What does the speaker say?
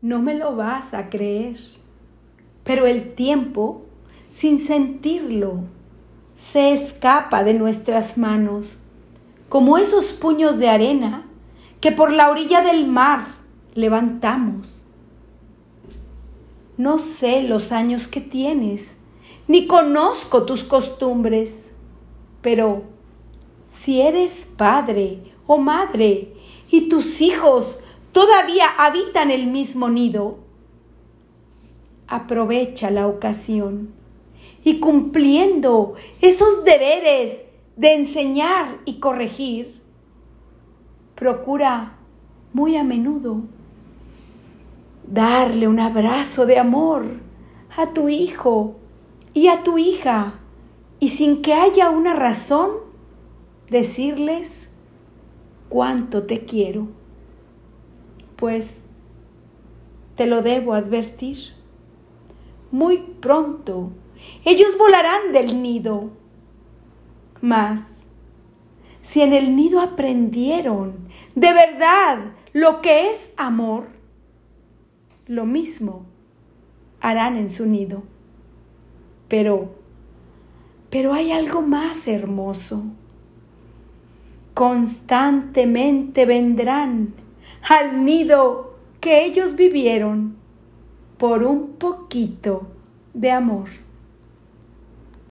No me lo vas a creer, pero el tiempo, sin sentirlo, se escapa de nuestras manos, como esos puños de arena que por la orilla del mar levantamos. No sé los años que tienes, ni conozco tus costumbres, pero si eres padre o madre y tus hijos todavía habitan el mismo nido, aprovecha la ocasión y cumpliendo esos deberes de enseñar y corregir, procura muy a menudo darle un abrazo de amor a tu hijo y a tu hija y sin que haya una razón, decirles cuánto te quiero. Pues te lo debo advertir. Muy pronto ellos volarán del nido. Mas, si en el nido aprendieron de verdad lo que es amor, lo mismo harán en su nido. Pero, pero hay algo más hermoso. Constantemente vendrán al nido que ellos vivieron por un poquito de amor.